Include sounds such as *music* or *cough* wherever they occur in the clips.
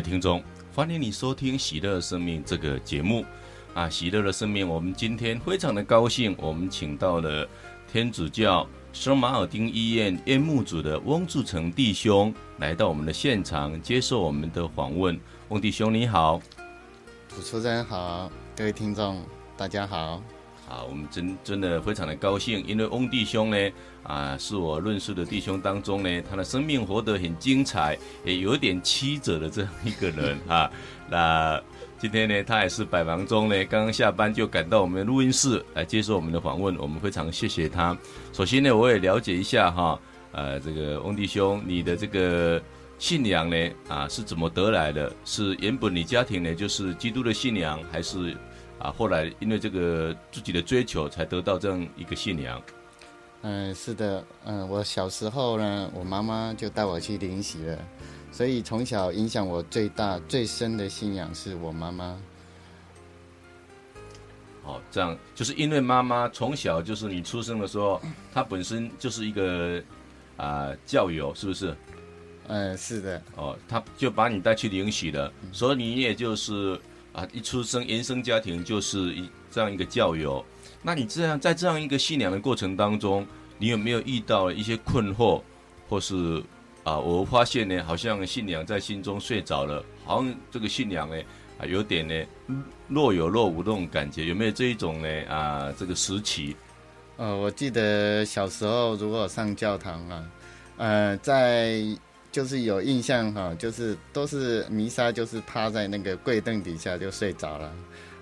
听众，欢迎你收听《喜乐生命》这个节目啊！喜乐的生命，我们今天非常的高兴，我们请到了天主教圣马尔丁医院院牧组的翁志成弟兄来到我们的现场，接受我们的访问。翁弟兄你好，主持人好，各位听众大家好。啊，我们真真的非常的高兴，因为翁弟兄呢，啊，是我认识的弟兄当中呢，他的生命活得很精彩，也有点曲折的这样一个人啊。那今天呢，他也是百忙中呢，刚刚下班就赶到我们的录音室来接受我们的访问，我们非常谢谢他。首先呢，我也了解一下哈，呃，这个翁弟兄，你的这个信仰呢，啊，是怎么得来的？是原本你家庭呢，就是基督的信仰，还是？啊，后来因为这个自己的追求，才得到这样一个信仰。嗯，是的，嗯，我小时候呢，我妈妈就带我去灵洗了，所以从小影响我最大、最深的信仰是我妈妈。哦，这样就是因为妈妈从小就是你出生的时候，*coughs* 她本身就是一个啊教友，是不是？嗯，是的。哦，她就把你带去灵洗了，所以你也就是。啊，一出生原生家庭就是一这样一个教友，那你这样在这样一个信仰的过程当中，你有没有遇到一些困惑，或是啊，我发现呢，好像信仰在心中睡着了，好像这个信仰呢啊有点呢若有若无那种感觉，有没有这一种呢啊这个时期？呃，我记得小时候如果上教堂啊，呃，在。就是有印象哈，就是都是弥撒，就是趴在那个柜凳底下就睡着了。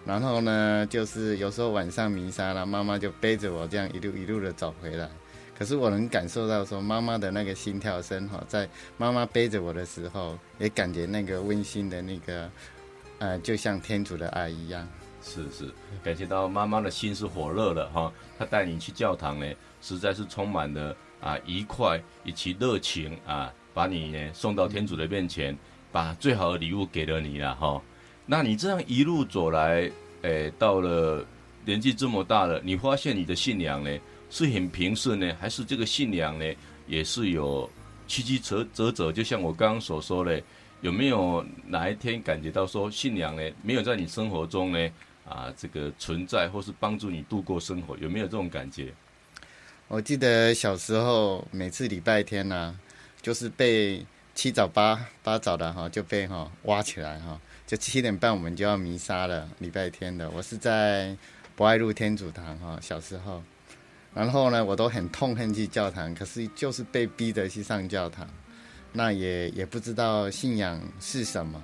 然后呢，就是有时候晚上弥撒了，妈妈就背着我这样一路一路的走回来。可是我能感受到说妈妈的那个心跳声哈，在妈妈背着我的时候，也感觉那个温馨的那个，呃，就像天主的爱一样。是是，感觉到妈妈的心是火热的哈，她带你去教堂呢，实在是充满了啊愉快以及热情啊。把你呢送到天主的面前，把最好的礼物给了你了哈。那你这样一路走来，诶、到了年纪这么大了，你发现你的信仰呢是很平顺呢，还是这个信仰呢也是有曲曲折折折？就像我刚刚所说的，有没有哪一天感觉到说信仰呢没有在你生活中呢啊这个存在，或是帮助你度过生活？有没有这种感觉？我记得小时候每次礼拜天呢、就是被七早八八早的哈，就被哈挖起来哈，就七点半我们就要弥撒了，礼拜天的。我是在博爱路天主堂哈，小时候，然后呢，我都很痛恨去教堂，可是就是被逼着去上教堂，那也也不知道信仰是什么。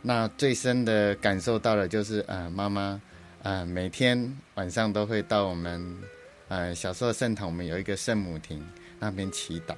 那最深的感受到的就是呃，妈妈呃每天晚上都会到我们呃小时候圣堂，我们有一个圣母亭那边祈祷。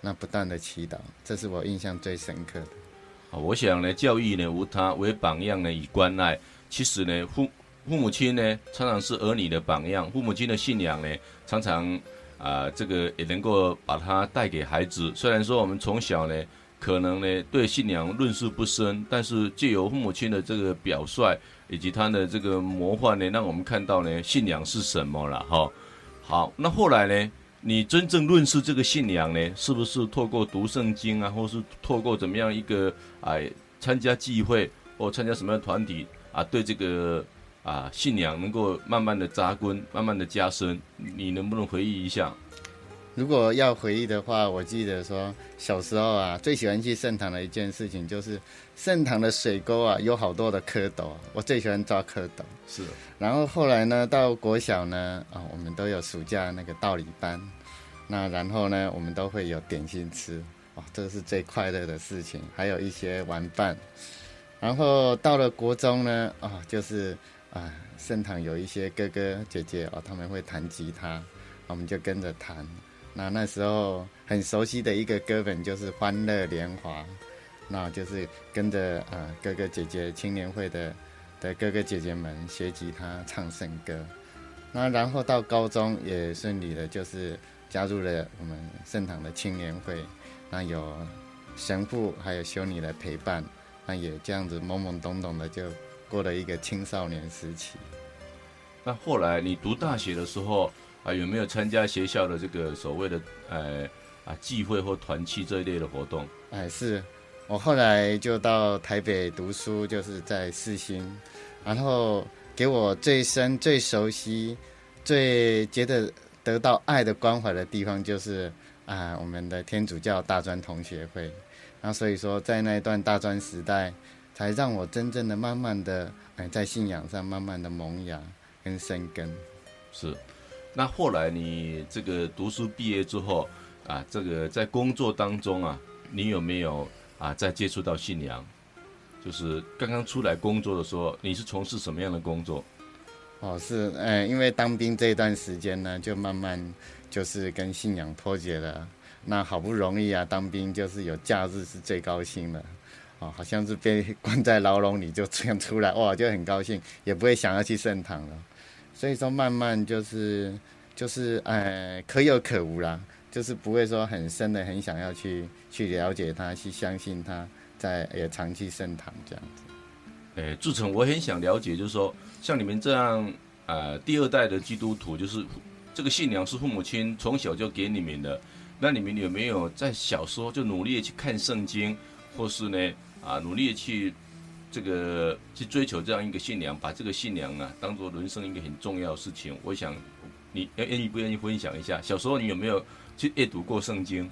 那不断的祈祷，这是我印象最深刻的。我想呢，教育呢，无他，为榜样呢，以关爱。其实呢，父父母亲呢，常常是儿女的榜样。父母亲的信仰呢，常常啊、这个也能够把它带给孩子。虽然说我们从小呢，可能呢对信仰论述不深，但是借由父母亲的这个表率以及他的这个模范呢，让我们看到呢，信仰是什么了哈。好，那后来呢？你真正认识这个信仰呢，是不是透过读圣经啊，或是透过怎么样一个哎参加聚会或参加什么样的团体啊，对这个啊信仰能够慢慢的扎根，慢慢的加深？你能不能回忆一下？如果要回忆的话，我记得说小时候啊，最喜欢去圣堂的一件事情就是圣堂的水沟啊，有好多的蝌蚪，我最喜欢抓蝌蚪。是。然后后来呢，到国小呢，啊，我们都有暑假那个道理班，那然后呢，我们都会有点心吃，哇，这是最快乐的事情。还有一些玩伴。然后到了国中呢，啊，就是啊，盛唐有一些哥哥姐姐哦，他们会弹吉他，我们就跟着弹。那那时候很熟悉的一个歌本就是《欢乐年华》，那就是跟着呃哥哥姐姐青年会的的哥哥姐姐们学吉他唱圣歌。那然后到高中也顺利的，就是加入了我们圣堂的青年会，那有神父还有修女的陪伴，那也这样子懵懵懂懂的就过了一个青少年时期。那后来你读大学的时候。啊，有没有参加学校的这个所谓的呃啊聚会或团契这一类的活动？哎，是，我后来就到台北读书，就是在世新，然后给我最深、最熟悉、最觉得得到爱的关怀的地方，就是啊，我们的天主教大专同学会。那所以说，在那一段大专时代，才让我真正的、慢慢的，哎，在信仰上慢慢的萌芽跟生根。是。那后来你这个读书毕业之后啊，这个在工作当中啊，你有没有啊再接触到信仰？就是刚刚出来工作的时候，你是从事什么样的工作？哦，是，哎，因为当兵这一段时间呢，就慢慢就是跟信仰脱节了。那好不容易啊，当兵就是有假日是最高兴的，哦，好像是被 *laughs* 关在牢笼里就这样出来，哇，就很高兴，也不会想要去圣堂了。所以说，慢慢就是就是呃，可有可无啦，就是不会说很深的很想要去去了解他，去相信他，在也长期圣堂这样子。哎，志成，我很想了解，就是说，像你们这样呃第二代的基督徒，就是这个信仰是父母亲从小就给你们的，那你们有没有在小时候就努力的去看圣经，或是呢啊努力的去？这个去追求这样一个信仰，把这个信仰啊当做人生一个很重要的事情。我想，你愿愿意不愿意分享一下？小时候你有没有去阅读过圣经？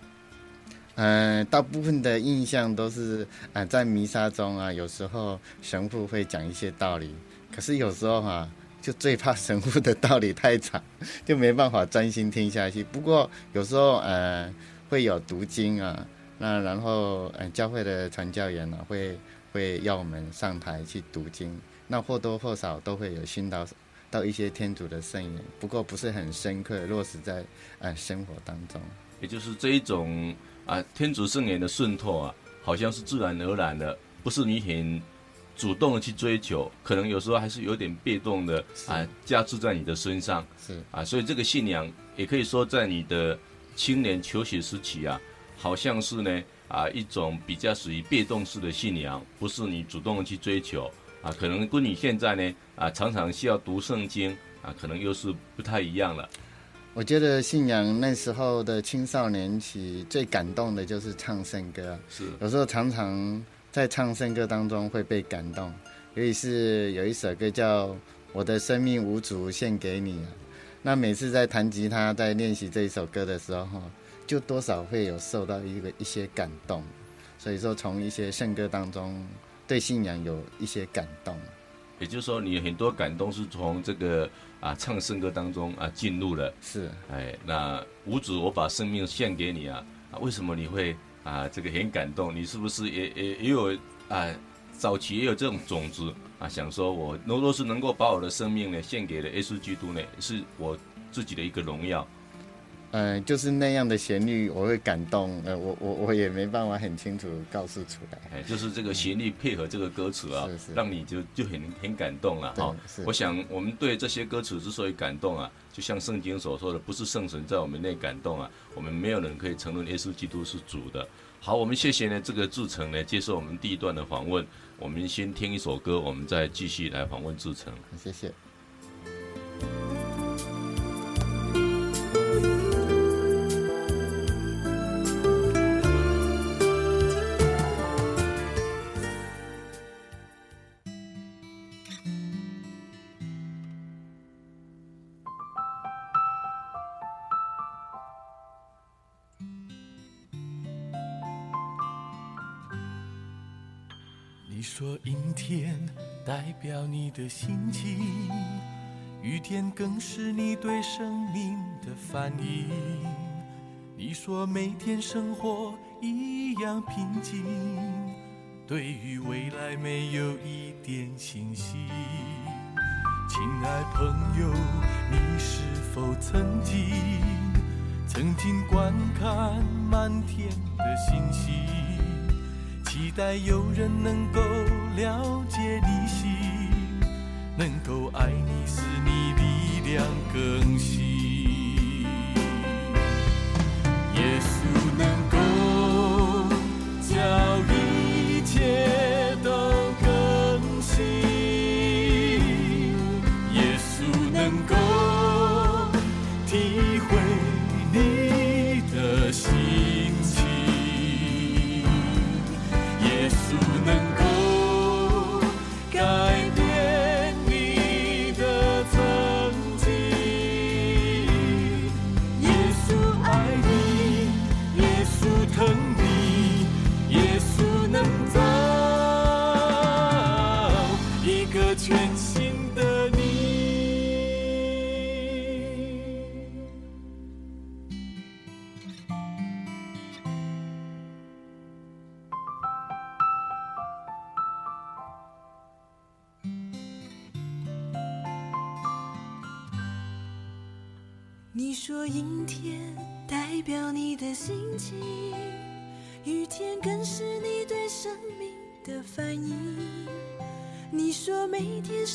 嗯、大部分的印象都是啊、呃，在弥撒中啊，有时候神父会讲一些道理，可是有时候哈、就最怕神父的道理太长，就没办法专心听下去。不过有时候呃，会有读经啊，那然后呃，教会的传教员呢、啊、会。会要我们上台去读经，那或多或少都会有熏到到一些天主的圣言，不过不是很深刻落实在呃生活当中。也就是这一种啊天主圣言的渗透啊，好像是自然而然的，不是你很主动的去追求，可能有时候还是有点被动的啊加注在你的身上。是啊，所以这个信仰也可以说在你的青年求学时期啊，好像是呢。啊，一种比较属于被动式的信仰，不是你主动的去追求啊，可能跟你现在呢啊，常常需要读圣经啊，可能又是不太一样了。我觉得信仰那时候的青少年期最感动的就是唱圣歌，是。有时候常常在唱圣歌当中会被感动，尤其是有一首歌叫《我的生命无主献给你》，那每次在弹吉他在练习这一首歌的时候，就多少会有受到一个一些感动，所以说从一些圣歌当中对信仰有一些感动，也就是说你很多感动是从这个啊唱圣歌当中啊进入了。是，哎，那五主我把生命献给你啊，啊为什么你会啊这个很感动？你是不是也也也有啊早期也有这种种子啊，想说我若若是能够把我的生命呢献给了耶稣基督呢，是我自己的一个荣耀。嗯、呃，就是那样的旋律，我会感动。呃，我我我也没办法很清楚告诉出来。哎，就是这个旋律配合这个歌词啊，是是让你就就很很感动了哈。我想我们对这些歌词之所以感动啊，就像圣经所说的，不是圣神在我们内感动啊，我们没有人可以承认耶稣基督是主的。好，我们谢谢呢这个志成呢接受我们第一段的访问。我们先听一首歌，我们再继续来访问志成。谢谢。的心情，雨天更是你对生命的反应。你说每天生活一样平静，对于未来没有一点信心。亲爱朋友，你是否曾经曾经观看满天的星星，期待有人能够了解你心。能够爱你，使你力量更新。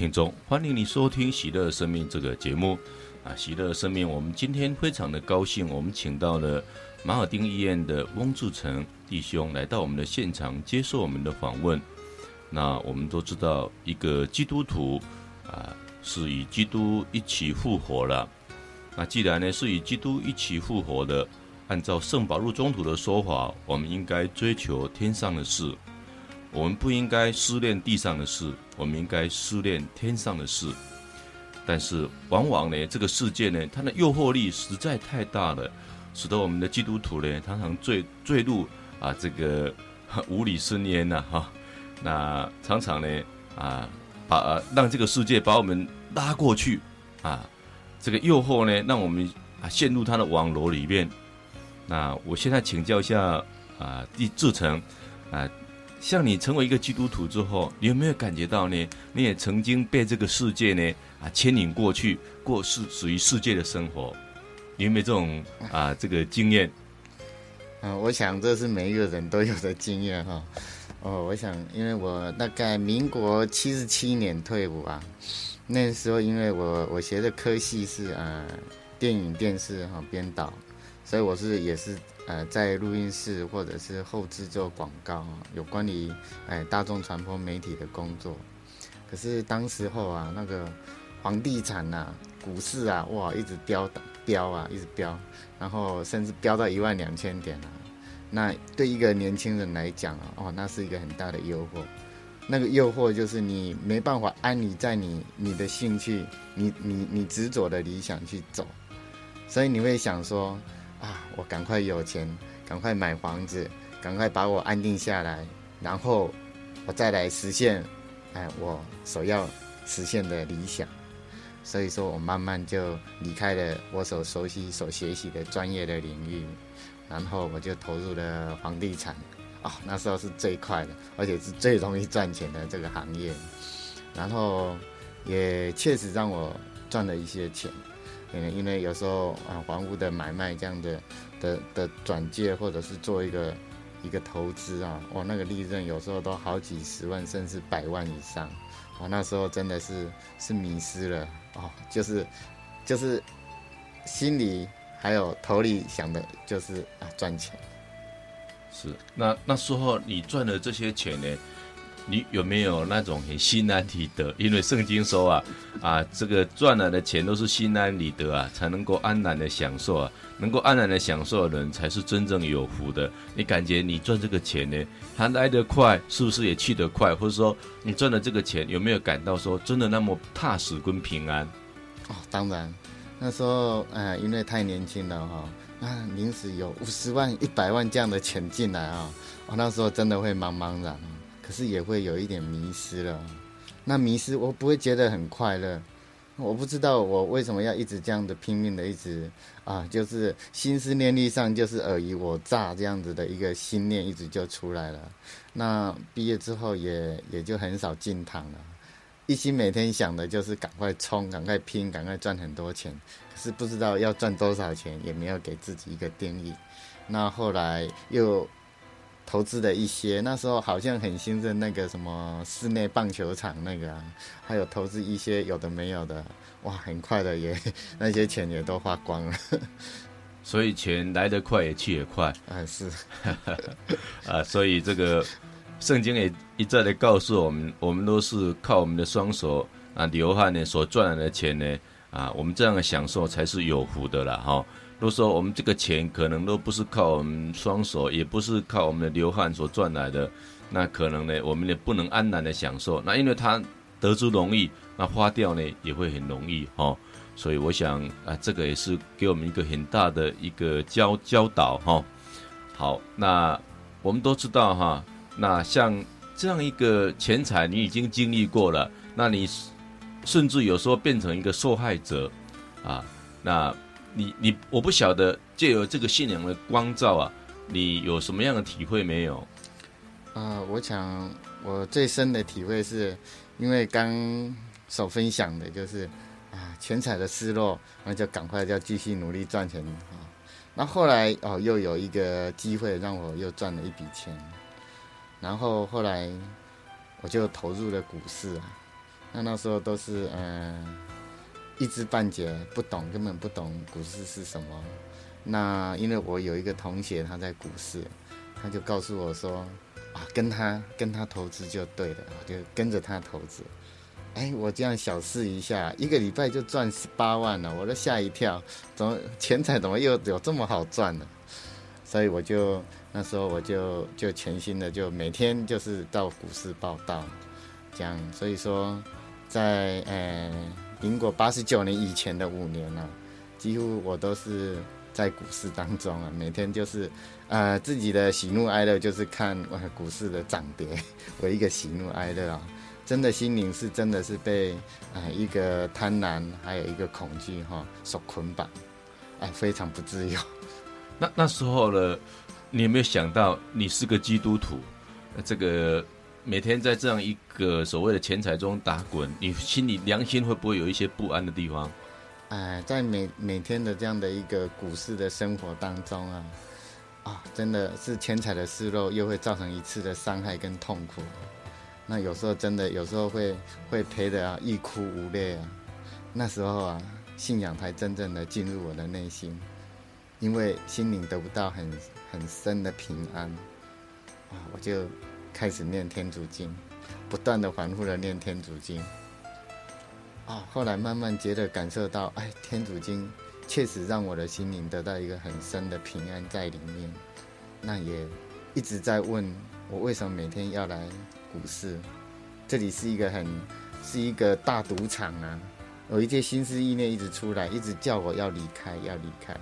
听众，欢迎你收听《喜乐生命》这个节目啊！喜乐生命，我们今天非常的高兴，我们请到了马尔丁医院的翁志成弟兄来到我们的现场接受我们的访问。那我们都知道，一个基督徒啊，是与基督一起复活了。那既然呢是与基督一起复活的，按照圣保禄宗徒的说法，我们应该追求天上的事。我们不应该思念地上的事，我们应该思念天上的事。但是，往往呢，这个世界呢，它的诱惑力实在太大了，使得我们的基督徒呢，常常坠坠入啊这个无理深渊呐，哈。那常常呢，啊，把、让这个世界把我们拉过去，啊，这个诱惑呢，让我们啊陷入他的网罗里面。那我现在请教一下啊，弟志成啊。像你成为一个基督徒之后，你有没有感觉到呢？你也曾经被这个世界呢啊牵引过去，过世属于世界的生活，你有没有这种啊这个经验？嗯，我想这是每一个人都有的经验哈。哦，我想，因为我大概民国七十七年退伍啊，那时候因为我我学的科系是呃电影电视哈编导，所以我是也是呃在录音室或者是后制作广告，有关于哎大众传播媒体的工作。可是当时候啊，那个房地产呐、啊、股市啊，哇，一直飙飙啊，一直飙，然后甚至飙到一万两千点啊。那对一个年轻人来讲啊，哦，那是一个很大的诱惑。那个诱惑就是你没办法安你在你你的兴趣、你你你执着的理想去走，所以你会想说啊，我赶快有钱，赶快买房子，赶快把我安定下来，然后我再来实现，哎，我所要实现的理想。所以说我慢慢就离开了我所熟悉、所学习的专业的领域。然后我就投入了房地产，哦，那时候是最快的，而且是最容易赚钱的这个行业。然后也确实让我赚了一些钱，嗯，因为有时候啊，房屋的买卖这样的的的转介，或者是做一个一个投资啊，哇，那个利润有时候都好几十万，甚至百万以上。哦，那时候真的是是迷失了，哦，就是就是心里。还有头里想的就是啊赚钱，是那那时候你赚的这些钱呢，你有没有那种很心安理得？因为圣经说啊啊这个赚来的钱都是心安理得啊，才能够安然的享受啊，能够安然的享受的人才是真正有福的。你感觉你赚这个钱呢，它来得快，是不是也去得快？或者说你赚的这个钱有没有感到说真的那么踏实跟平安？哦，当然。那时候，呃，因为太年轻了哈，那临时有五十万、一百万这样的钱进来啊，我那时候真的会茫茫然，可是也会有一点迷失了。那迷失，我不会觉得很快乐，我不知道我为什么要一直这样的拼命的一直啊，就是心思念力上就是尔虞我诈这样子的一个心念一直就出来了。那毕业之后也也就很少进堂了。一心每天想的就是赶快冲、赶快拼、赶快赚很多钱，可是不知道要赚多少钱，也没有给自己一个定义。那后来又投资的一些，那时候好像很兴盛那个什么室内棒球场那个啊，还有投资一些有的没有的，哇，很快的也那些钱也都花光了。所以钱来得快也去也快 *laughs* 啊，是 *laughs* *laughs* 啊，所以这个。圣经也一再的告诉我们，我们都是靠我们的双手啊流汗呢所赚来的钱呢啊，我们这样的享受才是有福的了哈。如都说我们这个钱可能都不是靠我们双手，也不是靠我们的流汗所赚来的，那可能呢我们也不能安然的享受。那因为他得之容易，那花掉呢也会很容易哈。所以我想啊，这个也是给我们一个很大的一个教教导哈。好，那我们都知道哈。那像这样一个钱财，你已经经历过了，那你甚至有时候变成一个受害者啊。那你你我不晓得借由这个信仰的光照啊，你有什么样的体会没有？啊，我想我最深的体会是，因为刚所分享的就是啊钱财的失落，那就赶快要继续努力赚钱啊。那后来哦又有一个机会让我又赚了一笔钱。然后后来我就投入了股市啊，那那时候都是嗯、一知半解，不懂，根本不懂股市是什么。那因为我有一个同学他在股市，他就告诉我说啊，跟他跟他投资就对了，就跟着他投资。哎，我这样小试一下，一个礼拜就赚十八万了，我都吓一跳，怎么钱财怎么又有这么好赚呢？所以我就。那时候我就就全心的就每天就是到股市报道，这样，所以说在呃民国八十九年以前的五年呢、啊，几乎我都是在股市当中啊，每天就是呃自己的喜怒哀乐就是看股市的涨跌为一个喜怒哀乐啊，真的心灵是真的是被啊、呃、一个贪婪还有一个恐惧哈、所捆绑，哎、非常不自由。那那时候呢？你有没有想到，你是个基督徒，这个每天在这样一个所谓的钱财中打滚，你心里良心会不会有一些不安的地方？哎，在每每天的这样的一个股市的生活当中啊，啊、真的是钱财的失落，又会造成一次的伤害跟痛苦。那有时候真的，有时候会会赔得啊，欲哭无泪啊。那时候啊，信仰才真正的进入我的内心，因为心灵得不到很很深的平安啊，我就开始念天主经，不断的反复的念天主经。啊，后来慢慢觉得感受到，哎，天主经确实让我的心灵得到一个很深的平安在里面。那也一直在问我为什么每天要来股市？这里是一个很是一个大赌场啊！有一些心思意念一直出来，一直叫我要离开，要离开。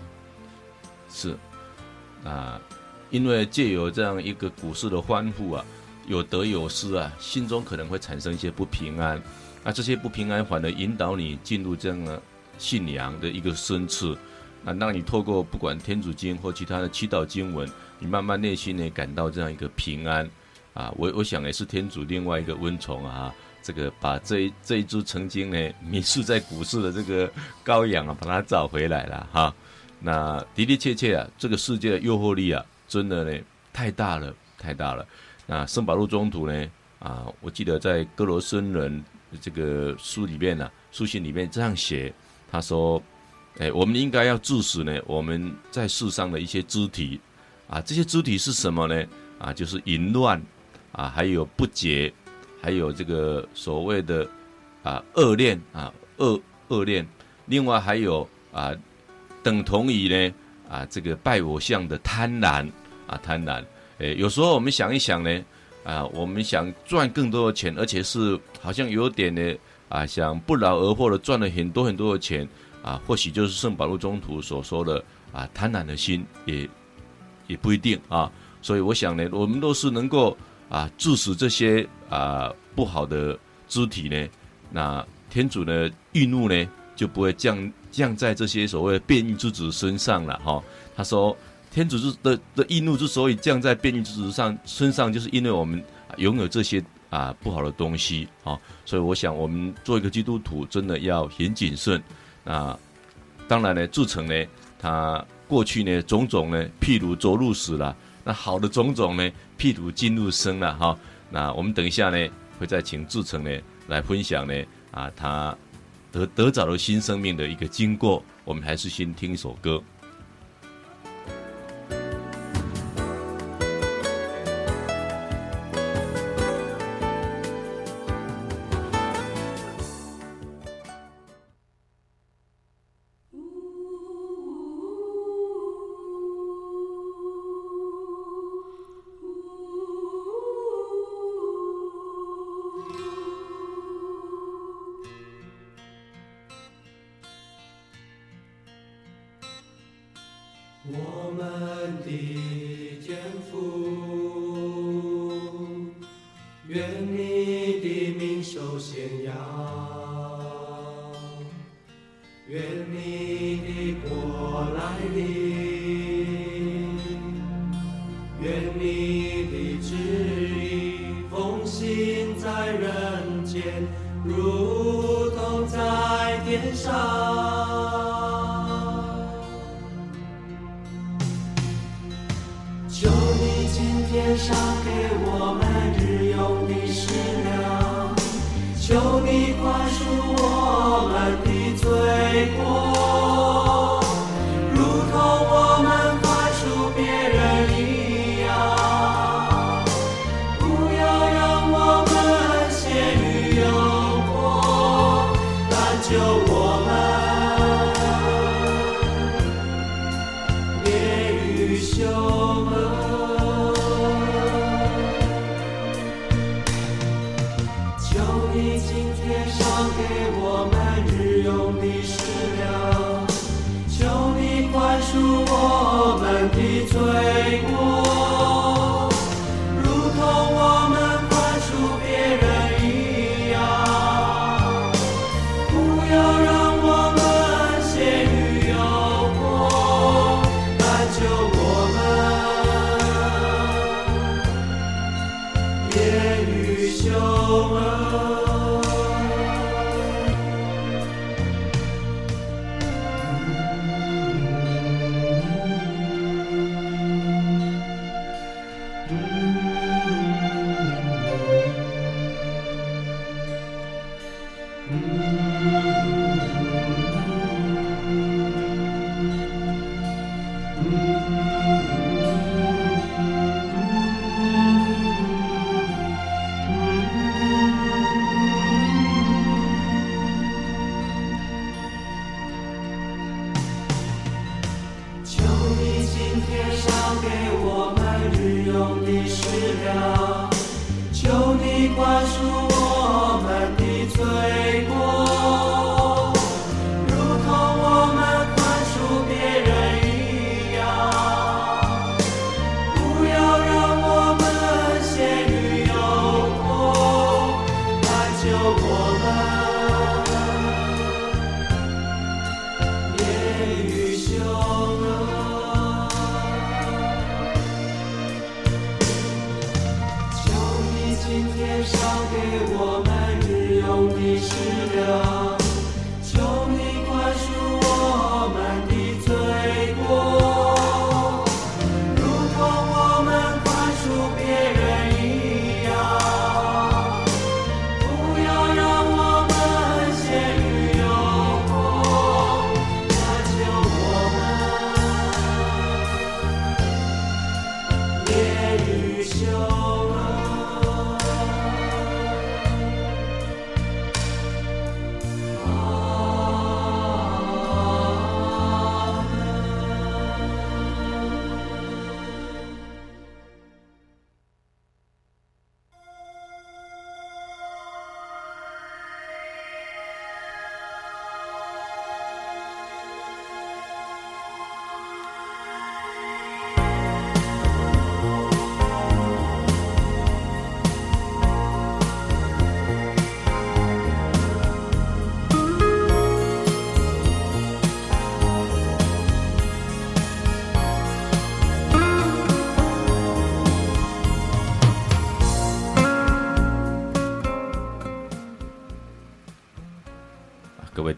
是啊，因为借由这样一个股市的欢呼啊，有得有失啊，心中可能会产生一些不平安。那这些不平安，反而引导你进入这样的信仰的一个深处，啊，让你透过不管天主经或其他的祈祷经文，你慢慢内心呢感到这样一个平安，啊，我我想也是天主另外一个温宠啊，这个把这一这一只曾经呢迷失在股市的这个羔羊啊，把它找回来了哈。那的的确确啊，这个世界的诱惑力啊，真的呢太大了，太大了。那圣保禄中途呢，啊，我记得在哥罗森人。这个书里面呢、啊，书信里面这样写，他说：“哎，我们应该要致死呢，我们在世上的一些肢体，啊，这些肢体是什么呢？啊，就是淫乱，啊，还有不洁，还有这个所谓的啊恶恋啊恶恶恋，另外还有啊等同于呢啊这个拜偶像的贪婪啊贪婪。哎，有时候我们想一想呢。”啊，我们想赚更多的钱，而且是好像有点呢啊，想不劳而获的赚了很多很多的钱啊，或许就是圣保禄宗徒所说的啊贪婪的心，也也不一定啊。所以我想呢，我们都是能够啊致使这些啊不好的肢体呢，那天主呢义怒呢就不会降降在这些所谓变异之子身上了哈、他说。天主之的的义怒之所以降在变异之子上身上，就是因为我们拥有这些啊不好的东西啊，所以我想我们做一个基督徒真的要很谨慎。那当然呢，志成呢，他过去呢种种呢，譬如走入死了，那好的种种呢，譬如进入生了哈。那我们等一下呢，会再请志成呢来分享呢啊，他得得着了新生命的一个经过。我们还是先听一首歌。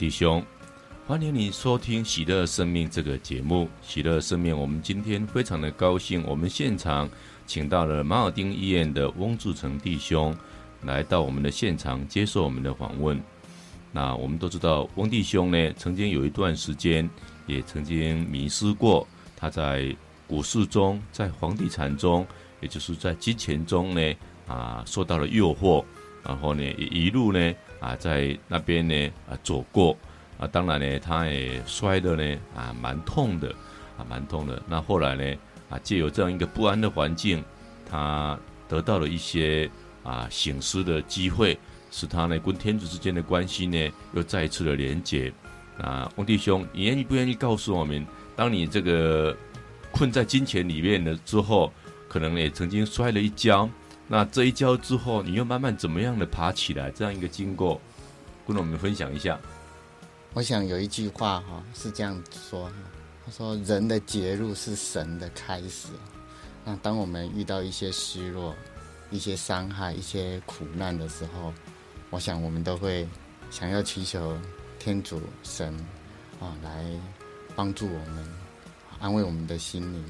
弟兄，欢迎你收听《喜乐生命》这个节目。喜乐生命，我们今天非常的高兴，我们现场请到了马尔丁医院的翁志成弟兄来到我们的现场接受我们的访问。那我们都知道，翁弟兄呢，曾经有一段时间也曾经迷失过，他在股市中，在房地产中，也就是在金钱中呢，啊，受到了诱惑，然后呢，一路呢。啊，在那边呢，啊，走过，啊，当然呢，他也摔的呢，啊，蛮痛的，啊，蛮痛的。那后来呢，啊，借由这样一个不安的环境，他得到了一些啊醒思的机会，使他呢跟天主之间的关系呢又再一次的连结。啊，翁弟兄，你愿意不愿意告诉我们，当你这个困在金钱里面了之后，可能也曾经摔了一跤。那这一跤之后，你又慢慢怎么样的爬起来？这样一个经过，跟我们分享一下。我想有一句话哈是这样说，他说人的结入是神的开始。那当我们遇到一些失落、一些伤害、一些苦难的时候，我想我们都会想要祈求天主神啊来帮助我们，安慰我们的心灵。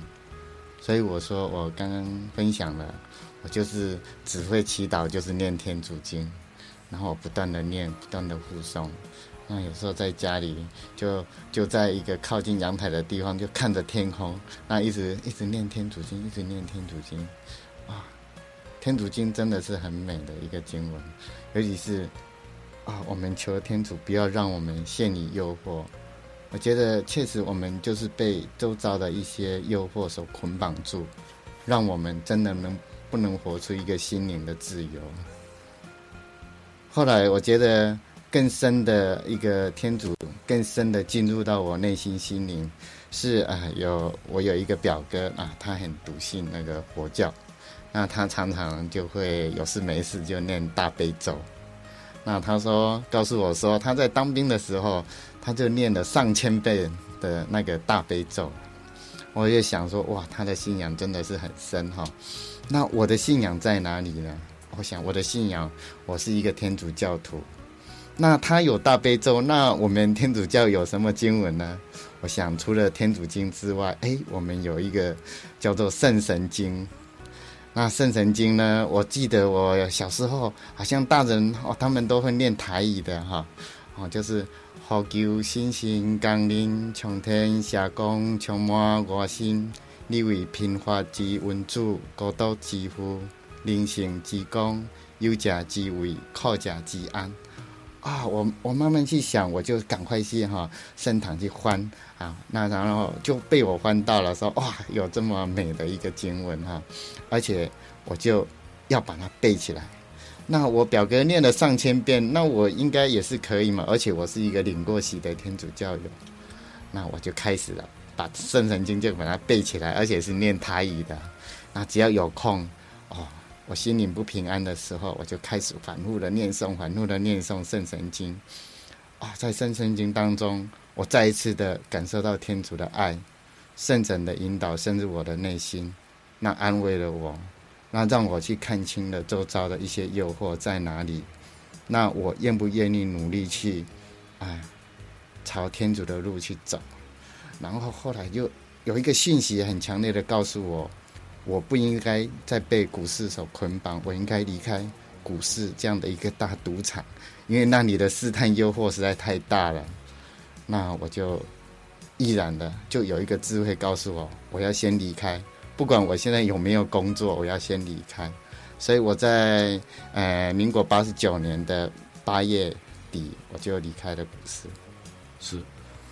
所以我说，我刚刚分享了。我就是只会祈祷，就是念天主经，然后我不断的念，不断的护诵。那有时候在家里就就在一个靠近阳台的地方，就看着天空，那一直一直念天主经，一直念天主经。啊，天主经真的是很美的一个经文，尤其是啊，我们求天主不要让我们陷于诱惑。我觉得确实我们就是被周遭的一些诱惑所捆绑住，让我们真的能。不能活出一个心灵的自由。后来我觉得更深的一个天主，更深的进入到我内心心灵，是啊，有我有一个表哥啊，他很笃信那个佛教，那他常常就会有事没事就念大悲咒。那他说告诉我说，他在当兵的时候，他就念了上千遍的那个大悲咒。我也想说，哇，他的信仰真的是很深哈。那我的信仰在哪里呢？我想我的信仰，我是一个天主教徒。那他有大悲咒，那我们天主教有什么经文呢？我想除了天主经之外，哎，我们有一个叫做圣神经。那圣神经呢？我记得我小时候好像大人哦，他们都会念台语的哈，哦，就是呼求新生降临，从天下降充满我心，你为平法之君主，国度之父，人性之光，有家之位，靠家之安。啊，我我慢慢去想，我就赶快去哈圣堂去翻啊，那然后就被我翻到了，说哇，有这么美的一个经文哈，而且我就要把它背起来。那我表哥念了上千遍，那我应该也是可以嘛？而且我是一个领过洗的天主教友，那我就开始了，把圣神经就把它背起来，而且是念台语的。那只要有空哦。我心里不平安的时候，我就开始反复的念诵，反复的念诵圣神经。啊，在圣神经当中，我再一次的感受到天主的爱，圣神的引导深入我的内心，那安慰了我，那让我去看清了周遭的一些诱惑在哪里。那我愿不愿意努力去，哎，朝天主的路去走？然后后来就有一个讯息很强烈的告诉我。我不应该再被股市所捆绑，我应该离开股市这样的一个大赌场，因为那里的试探诱惑实在太大了。那我就毅然的就有一个智慧告诉我，我要先离开，不管我现在有没有工作，我要先离开。所以我在呃民国八十九年的八月底，我就离开了股市。是，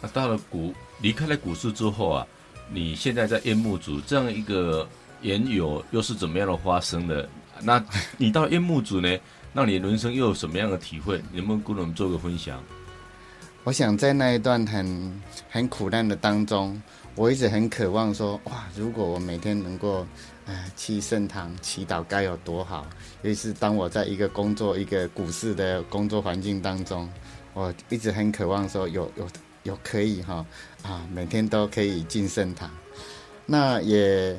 那到了股离开了股市之后啊，你现在在烟幕组这样一个。缘由又是怎么样的发生的？那你到烟幕组呢？那你人生又有什么样的体会？能不能跟我们做个分享？我想在那一段很很苦难的当中，我一直很渴望说：哇，如果我每天能够，呃，去圣堂祈祷，该有多好！尤其是当我在一个工作、一个股市的工作环境当中，我一直很渴望说有有有可以哈啊，每天都可以进圣堂。那也。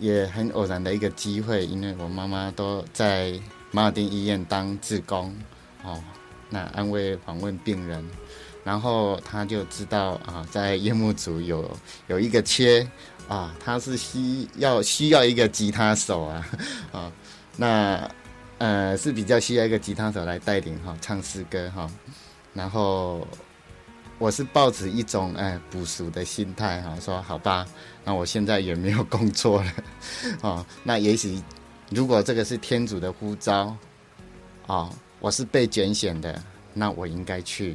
也很偶然的一个机会，因为我妈妈都在马尔丁医院当志工，哦，那安慰访问病人，然后他就知道啊，在夜幕组有有一个缺啊，他是需要需要一个吉他手啊，啊，*laughs* 那呃是比较需要一个吉他手来带领哈、唱诗歌哈、然后。我是抱着一种哎朴素的心态哈，说好吧，那我现在也没有工作了，*laughs* 哦，那也许如果这个是天主的呼召，哦，我是被拣选的，那我应该去，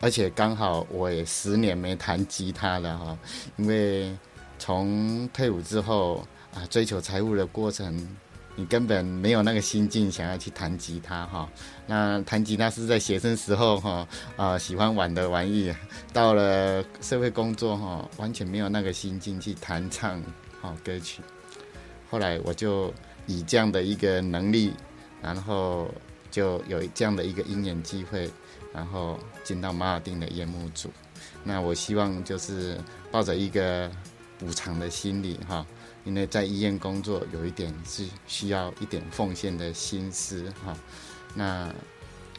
而且刚好我也十年没弹吉他了哈，因为从退伍之后啊，追求财务的过程。你根本没有那个心境想要去弹吉他哈，那弹吉他是在学生时候哈啊喜欢玩的玩意，到了社会工作哈，完全没有那个心境去弹唱哈歌曲。后来我就以这样的一个能力，然后就有这样的一个因缘机会，然后进到马尔定的夜幕组。那我希望就是抱着一个补偿的心理哈。因为在医院工作，有一点是需要一点奉献的心思哈，那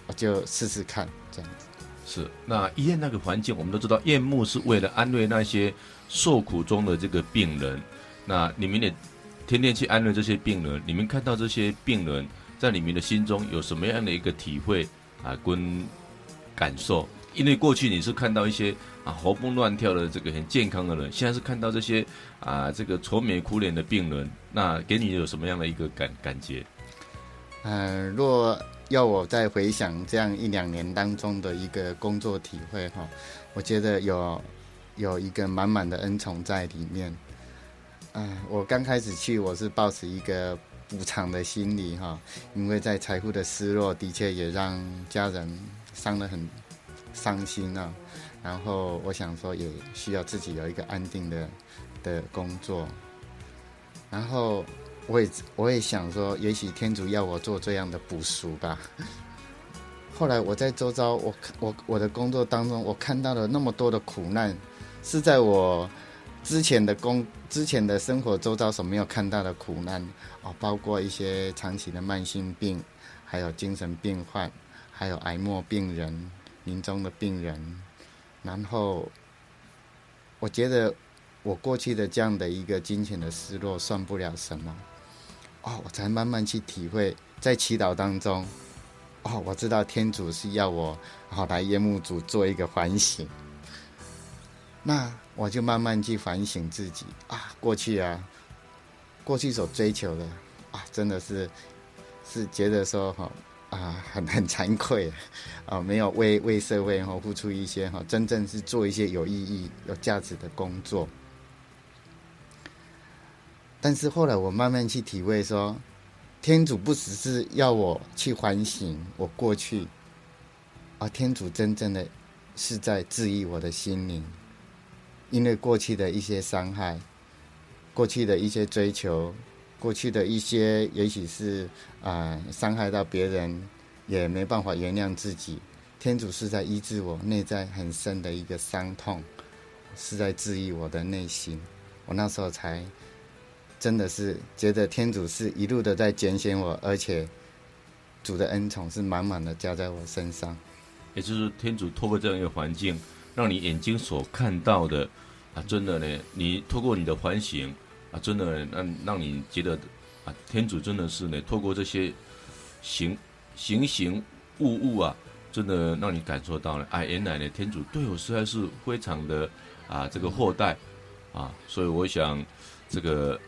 我就试试看这样子。是，那医院那个环境，我们都知道，夜幕是为了安慰那些受苦中的这个病人。那你们也天天去安慰这些病人，你们看到这些病人在你们的心中有什么样的一个体会啊，跟感受？因为过去你是看到一些啊活蹦乱跳的这个很健康的人，现在是看到这些啊这个愁眉苦脸的病人，那给你有什么样的一个感感觉？嗯、若要我再回想这样一两年当中的一个工作体会哈，我觉得有有一个满满的恩宠在里面。嗯、我刚开始去我是抱持一个补偿的心理哈，因为在财富的失落的确也让家人伤得很。伤心啊，然后我想说，也需要自己有一个安定的的工作。然后我也我也想说，也许天主要我做这样的补赎吧。后来我在周遭，我看我我的工作当中，我看到了那么多的苦难，是在我之前的工，之前的生活周遭所没有看到的苦难哦，包括一些长期的慢性病，还有精神病患，还有癌末病人、临终的病人。然后，我觉得我过去的这样的一个金钱的失落算不了什么哦，我才慢慢去体会，在祈祷当中哦，我知道天主是要我好来耶牧组做一个反省。那我就慢慢去反省自己啊，过去啊，过去所追求的啊，真的是是觉得说哈啊，很很惭愧啊，没有为为社会哈付出一些哈，真正是做一些有意义、有价值的工作。但是后来我慢慢去体会说，天主不只是要我去反省我过去，而天主真正的是在治愈我的心灵。因为过去的一些伤害，过去的一些追求，过去的一些也许是啊、伤害到别人，也没办法原谅自己。天主是在医治我内在很深的一个伤痛，是在治愈我的内心。我那时候才真的是觉得天主是一路的在拣选我，而且主的恩宠是满满的加在我身上。也就是天主透过这样一个环境。让你眼睛所看到的啊，真的呢，你透过你的反省啊，真的让让你觉得啊，天主真的是呢，透过这些行行行物物啊，真的让你感受到了，哎，原来呢，天主对我实在是非常的啊，这个厚待啊，所以我想这个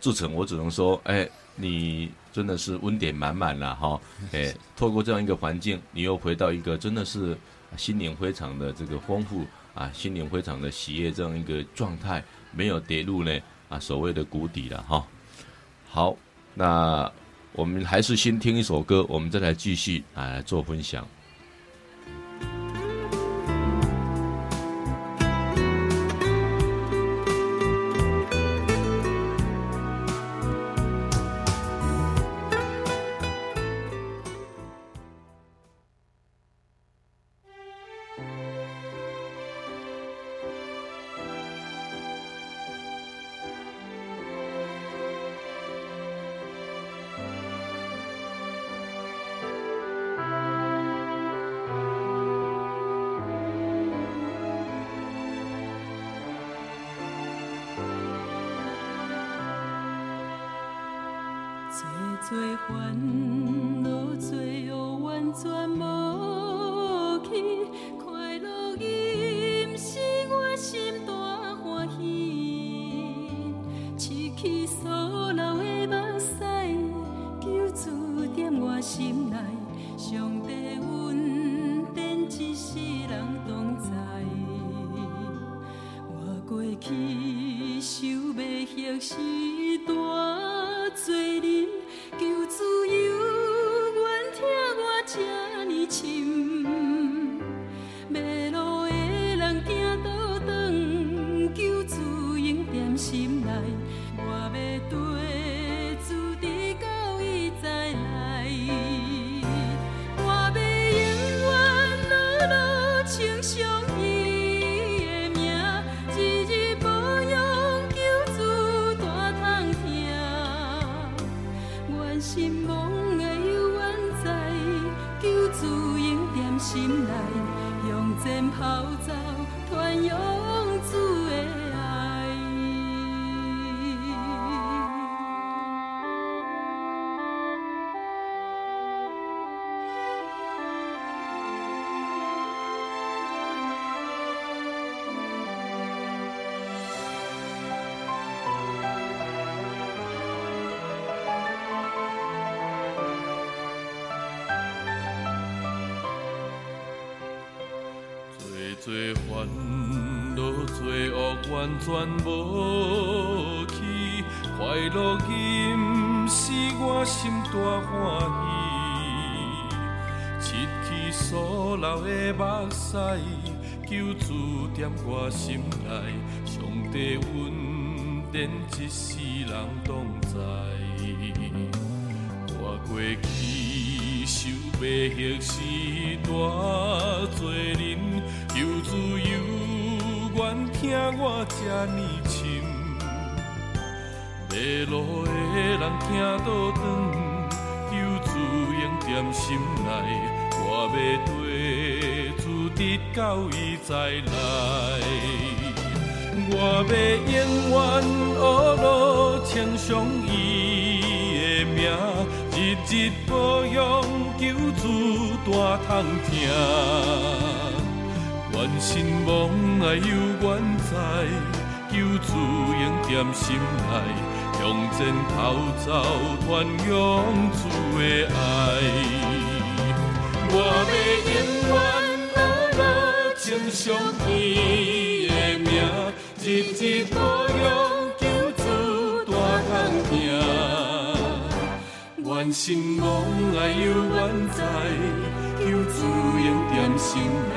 志诚，我只能说，哎，你真的是温点满满了哈，*laughs* 哎，透过这样一个环境，你又回到一个真的是。心灵非常的这个丰富啊，心灵非常的喜悦，这样一个状态，没有跌入呢啊所谓的谷底了哈。好，那我们还是先听一首歌，我们再来继续啊做分享。完全无去，快乐已毋是我心大欢喜，拭去所流的目屎，救主在我心内，上帝恩典一世人同在，我过去受袂歇是大罪人。有自由，愿。听我这呢深，迷路的人行倒转，求主应点心内。我要对主直到伊再来，我要永远学路称颂伊的名，日日保养求主大通听，愿心望爱。犹原在，求主应点心内。向前跑走，传扬主的爱。我要永远学路称颂伊的名，日日保养求主大通听，愿心望爱犹原在，求主应点心内，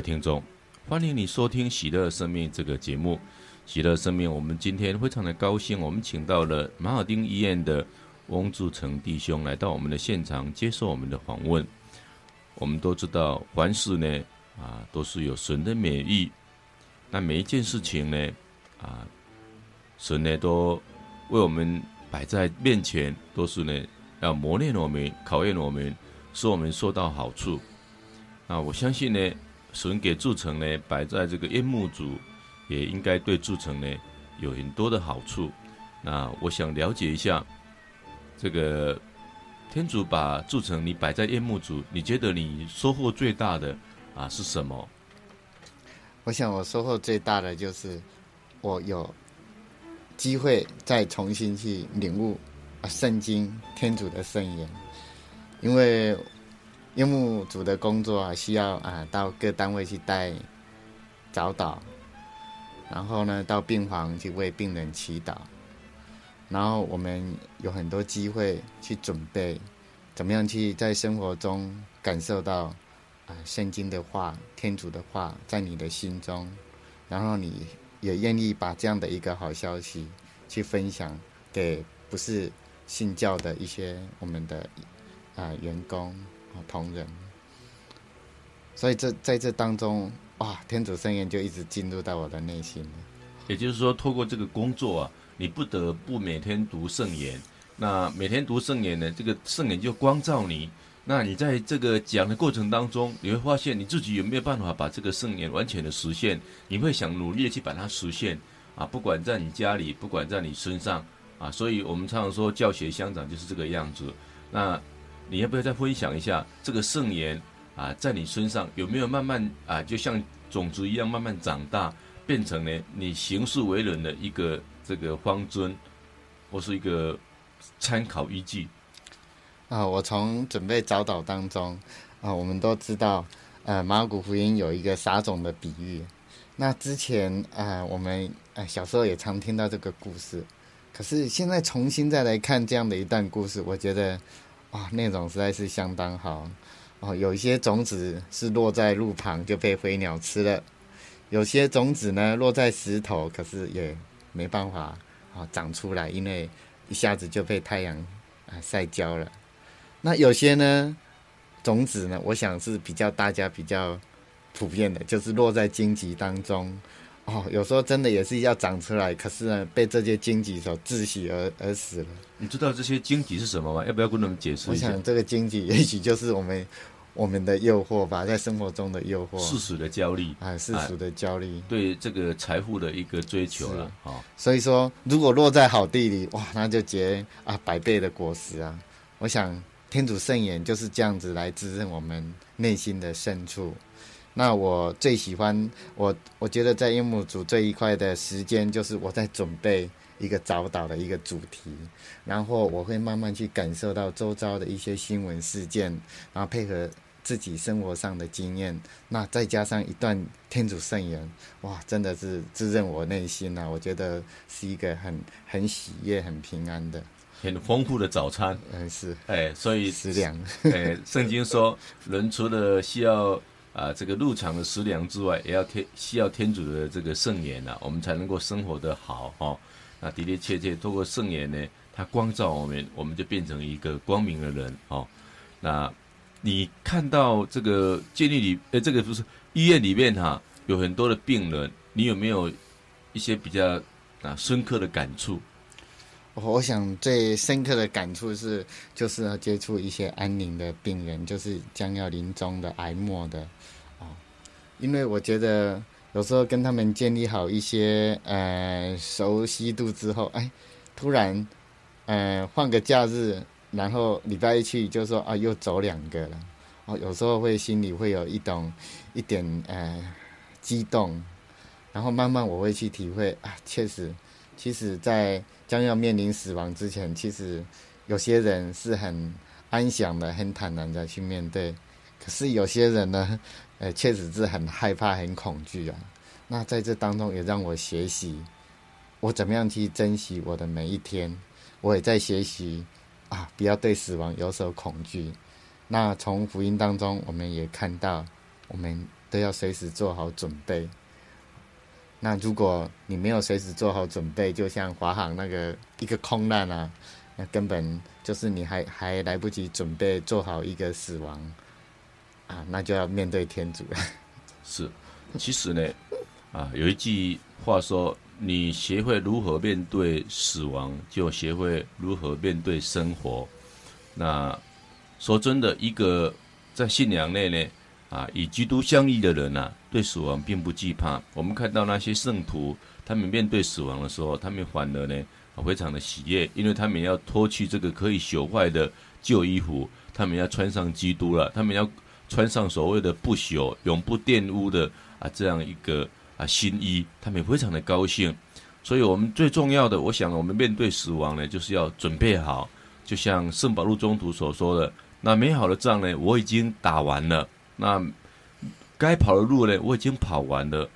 听众，欢迎你收听《喜乐生命》这个节目。喜乐生命，我们今天非常的高兴，我们请到了马尔丁医院的翁志成弟兄来到我们的现场接受我们的访问。我们都知道，凡事呢，啊，都是有神的美意。那每一件事情呢，啊，神呢都为我们摆在面前，都是呢要磨练我们、考验我们，使我们受到好处。那我相信呢。神给志诚呢摆在这个烟幕组，也应该对志诚呢有很多的好处。那我想了解一下，这个天主把志诚你摆在夜幕组，你觉得你收获最大的啊是什么？我想我收获最大的就是我有机会再重新去领悟啊圣经天主的圣言，因为。烟幕组的工作啊，需要啊到各单位去带早祷，然后呢到病房去为病人祈祷，然后我们有很多机会去准备，怎么样去在生活中感受到啊圣经的话、天主的话在你的心中，然后你也愿意把这样的一个好消息去分享给不是信教的一些我们的啊员工。同仁，所以这在这当中，哇，天主圣言就一直进入到我的内心。也就是说，透过这个工作啊，你不得不每天读圣言。那每天读圣言呢，这个圣言就光照你。那你在这个讲的过程当中，你会发现你自己有没有办法把这个圣言完全的实现？你会想努力的去把它实现啊，不管在你家里，不管在你身上啊。所以我们常常说，教学相长就是这个样子。那。你要不要再分享一下这个圣言啊，在你身上有没有慢慢啊，就像种子一样慢慢长大，变成呢你行事为人的一个这个方针，或是一个参考依据？啊，我从准备早祷当中啊，我们都知道，呃，马尔谷福音有一个撒种的比喻。那之前啊，我们啊小时候也常听到这个故事，可是现在重新再来看这样的一段故事，我觉得。啊，那种实在是相当好哦。有一些种子是落在路旁就被飞鸟吃了，有些种子呢落在石头，可是也没办法啊长出来，因为一下子就被太阳啊晒焦了。那有些呢种子呢，我想是比较大家比较普遍的，就是落在荆棘当中哦，有时候真的也是要长出来，可是呢，被这些荆棘所窒息而而死了。你知道这些荆棘是什么吗？要不要跟他们解释一下？我想这个荆棘也许就是我们我们的诱惑吧，在生活中的诱惑，世俗的焦虑啊，世俗的焦虑，啊，对这个财富的一个追求了啊。哦，所以说，如果落在好地里，哇，那就结啊百倍的果实啊。我想天主圣言就是这样子来滋润我们内心的深处。那我最喜欢我，我觉得在夜牧组这一块的时间，就是我在准备一个早祷的一个主题，然后我会慢慢去感受到周遭的一些新闻事件，然后配合自己生活上的经验，那再加上一段天主圣言，哇，真的是滋润我内心呐、啊！我觉得是一个很很喜悦、很平安的、很丰富的早餐。嗯，是，哎，所以食粮。哎，圣经说，*laughs* 人除了需要。啊，这个入场的食粮之外，也要天需要天主的这个圣言呐、啊，我们才能够生活得好哈、哦。那的的确确，透过圣言呢，它光照我们，我们就变成一个光明的人哦。那你看到这个监狱里，呃，这个不是医院里面哈、有很多的病人，你有没有一些比较啊深刻的感触？我想最深刻的感触是，就是要接触一些安宁的病人，就是将要临终的癌末的，啊，因为我觉得有时候跟他们建立好一些呃熟悉度之后，哎，突然，呃换个假日，然后礼拜一去就说啊又走两个了，哦，有时候会心里会有一种一点呃激动，然后慢慢我会去体会啊，确实，其实在。将要面临死亡之前，其实有些人是很安详的、很坦然的去面对，可是有些人呢，呃，确实是很害怕、很恐惧啊。那在这当中，也让我学习我怎么样去珍惜我的每一天。我也在学习啊，不要对死亡有所恐惧。那从福音当中，我们也看到，我们都要随时做好准备。那如果你没有随时做好准备，就像华航那个一个空难啊，那根本就是你还还来不及准备做好一个死亡啊，那就要面对天主了。*laughs* 是，其实呢，啊，有一句话说：你学会如何面对死亡，就学会如何面对生活。那说真的，一个在信仰内呢。啊，与基督相依的人呐、对死亡并不惧怕。我们看到那些圣徒，他们面对死亡的时候，他们反而呢，非常的喜悦，因为他们要脱去这个可以朽坏的旧衣服，他们要穿上基督了，他们要穿上所谓的不朽、永不玷污的啊这样一个啊新衣，他们非常的高兴。所以，我们最重要的，我想，我们面对死亡呢，就是要准备好，就像圣保禄宗徒所说的，那美好的仗呢，我已经打完了。那该跑的路呢，我已经跑完了，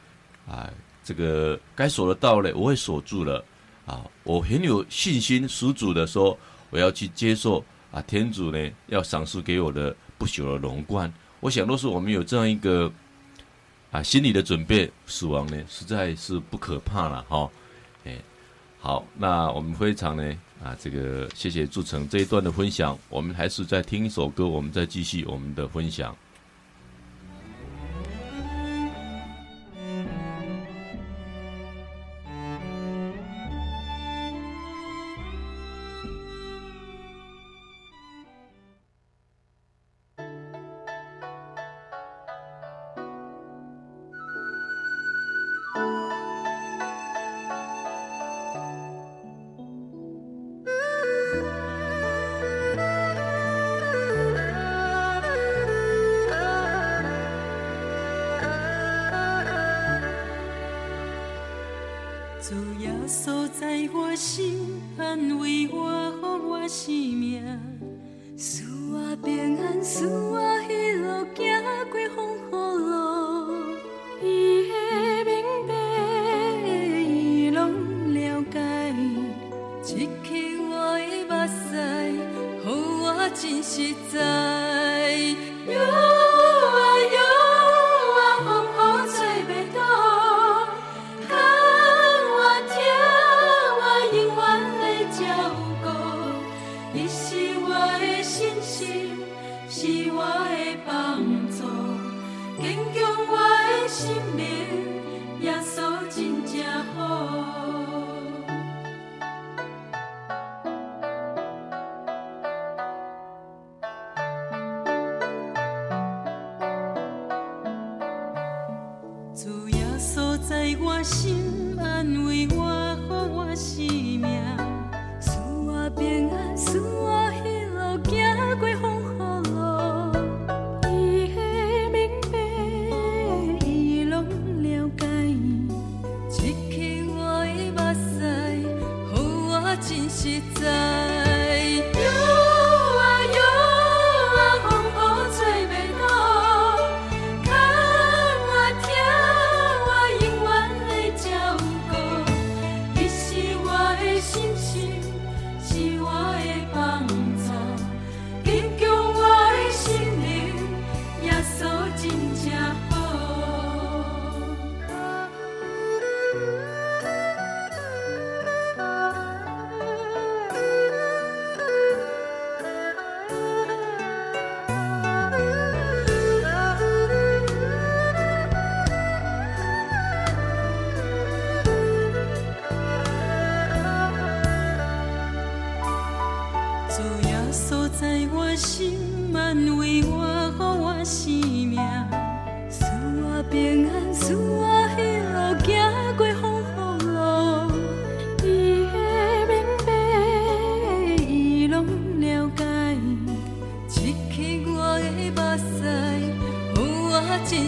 啊，这个该守的道呢，我也守住了，啊，我很有信心十足的说，我要去接受啊，天主呢要赏赐给我的不朽的荣冠。我想，若是我们有这样一个啊心理的准备，死亡呢实在是不可怕了，哈、哦，哎，好，那我们非常呢啊，这个谢谢祝成这一段的分享，我们还是再听一首歌，我们再继续我们的分享。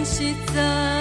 She's.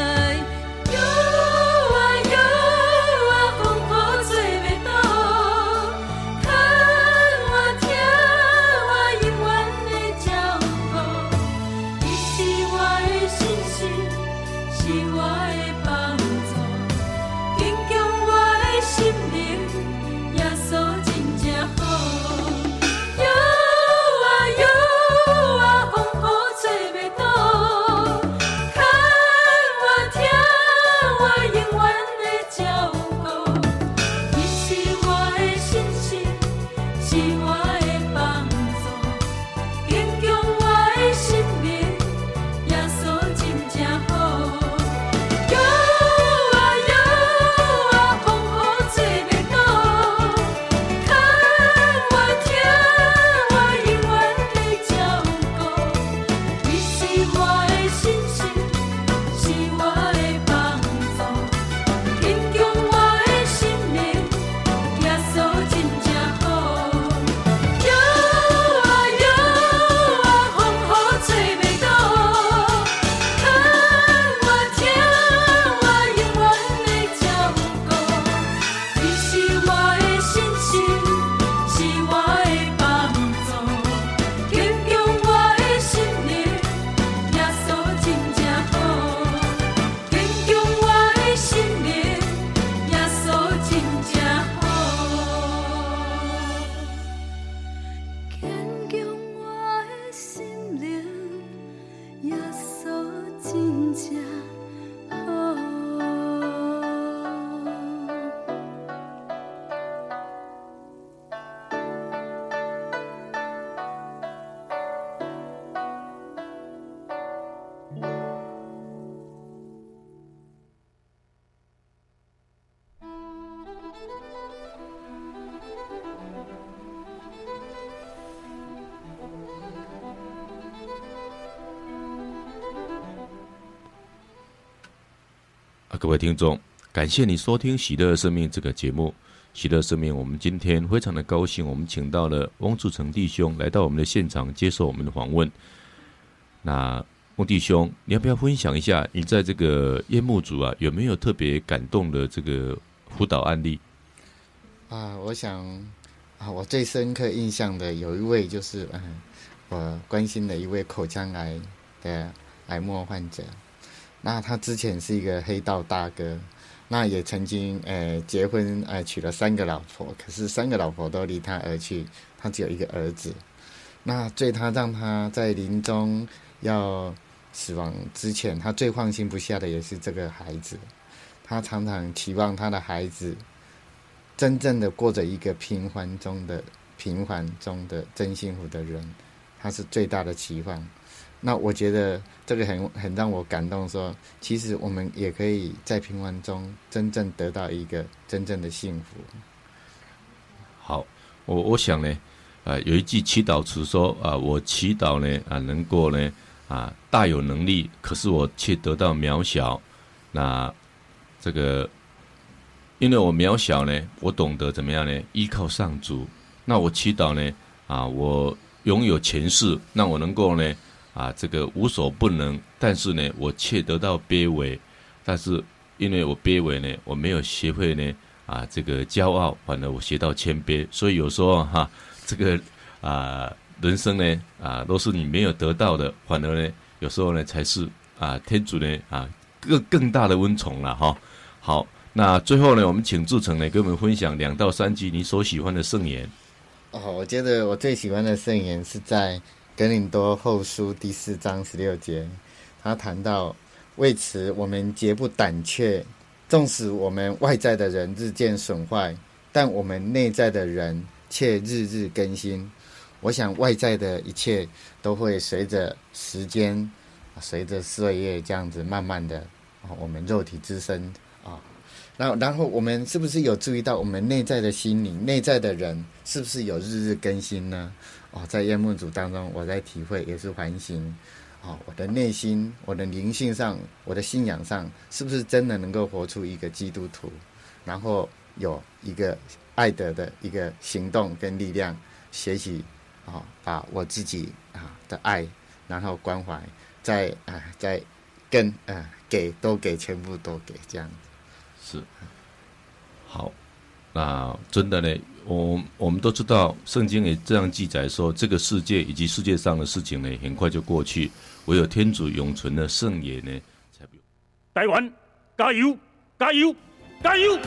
家。各位听众，感谢你收听《喜乐生命》这个节目。《喜乐生命》，我们今天非常的高兴，我们请到了翁志成弟兄来到我们的现场接受我们的访问。那翁弟兄，你要不要分享一下你在这个夜幕组啊，有没有特别感动的这个辅导案例？啊，我想啊，我最深刻印象的有一位就是嗯，我关心的一位口腔癌的癌末患者。那他之前是一个黑道大哥，那也曾经呃结婚呃娶了三个老婆，可是三个老婆都离他而去，他只有一个儿子。那最他让他在临终要死亡之前，他最放心不下的也是这个孩子。他常常期望他的孩子真正的过着一个平凡中的平凡中的真幸福的人，他是最大的期望。那我觉得这个很很让我感动说，其实我们也可以在平凡中真正得到一个真正的幸福。好，我我想呢，啊，有一句祈祷词说啊，我祈祷呢啊，能够呢啊大有能力，可是我却得到渺小。那这个因为我渺小呢，我懂得怎么样呢？依靠上主。那我祈祷呢，啊，我拥有前世，那我能够呢，啊，这个无所不能。但是呢，我却得到卑微。但是因为我卑微呢，我没有学会呢，啊，这个骄傲，反而我学到谦卑。所以有时候哈、啊，这个啊，人生呢，啊，都是你没有得到的，反而呢，有时候呢，才是啊，天主呢，啊，更更大的恩宠了哈。好。那最后呢，我们请志成呢跟我们分享两到三句你所喜欢的圣言。哦，我觉得我最喜欢的圣言是在格林多后书第四章十六节，他谈到为此我们绝不胆怯，纵使我们外在的人日渐损坏，但我们内在的人却日日更新。我想外在的一切都会随着时间，随着岁月这样子慢慢的，我们肉体之身啊。然后，然后我们是不是有注意到我们内在的心灵、内在的人是不是有日日更新呢？哦，在夜梦组当中，我在体会也是反省。哦，我的内心、我的灵性上、我的信仰上，是不是真的能够活出一个基督徒？然后有一个爱德的一个行动跟力量，学习啊，把我自己啊的爱，然后关怀，再啊再跟啊给都给，全部都给这样子。是，好，那真的呢，我我们都知道，圣经也这样记载说，这个世界以及世界上的事情呢，很快就过去，唯有天主永存的圣言呢，才不用。台湾加油，加油，加油！